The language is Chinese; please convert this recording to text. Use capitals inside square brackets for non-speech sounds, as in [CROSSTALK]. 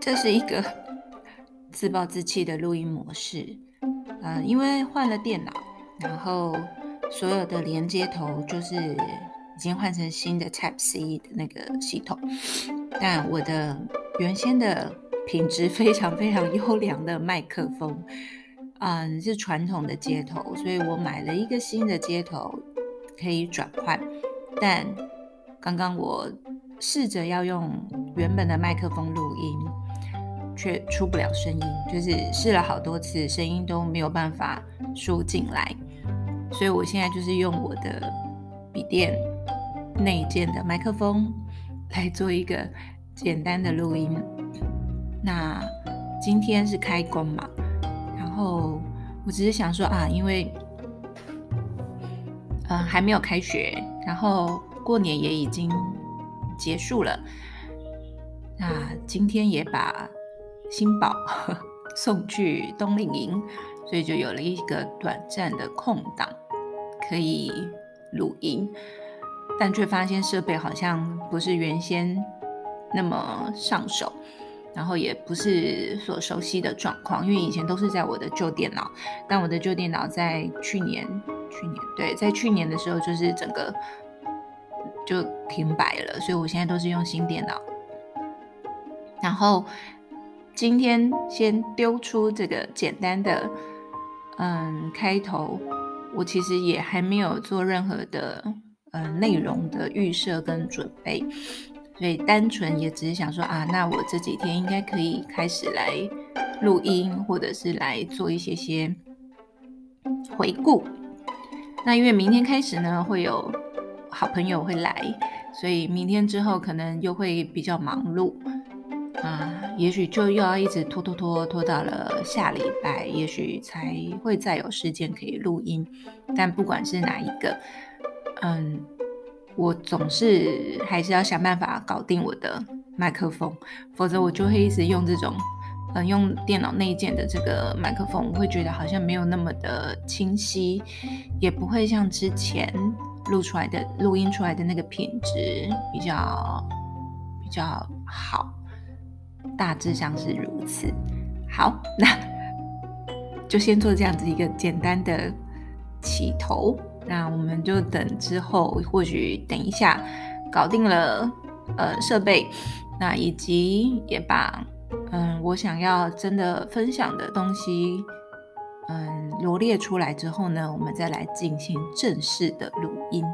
这是一个 [LAUGHS] 自暴自弃的录音模式。嗯、呃，因为换了电脑，然后所有的连接头就是已经换成新的 Type C 的那个系统，但我的原先的品质非常非常优良的麦克风，嗯，是传统的接头，所以我买了一个新的接头可以转换，但刚刚我试着要用原本的麦克风录音。却出不了声音，就是试了好多次，声音都没有办法输进来，所以我现在就是用我的笔电内建的麦克风来做一个简单的录音。那今天是开工嘛，然后我只是想说啊，因为嗯、还没有开学，然后过年也已经结束了，那今天也把。新宝 [LAUGHS] 送去冬令营，所以就有了一个短暂的空档可以录音，但却发现设备好像不是原先那么上手，然后也不是所熟悉的状况，因为以前都是在我的旧电脑，但我的旧电脑在去年，去年对，在去年的时候就是整个就停摆了，所以我现在都是用新电脑，然后。今天先丢出这个简单的，嗯，开头。我其实也还没有做任何的，嗯，内容的预设跟准备，所以单纯也只是想说啊，那我这几天应该可以开始来录音，或者是来做一些些回顾。那因为明天开始呢，会有好朋友会来，所以明天之后可能又会比较忙碌。啊，也许就又要一直拖拖拖拖到了下礼拜，也许才会再有时间可以录音。但不管是哪一个，嗯，我总是还是要想办法搞定我的麦克风，否则我就会一直用这种，嗯，用电脑内建的这个麦克风，我会觉得好像没有那么的清晰，也不会像之前录出来的录音出来的那个品质比较比较好。大致上是如此。好，[LAUGHS] 那就先做这样子一个简单的起头。那我们就等之后，或许等一下搞定了呃设备，那以及也把嗯我想要真的分享的东西嗯罗列出来之后呢，我们再来进行正式的录音。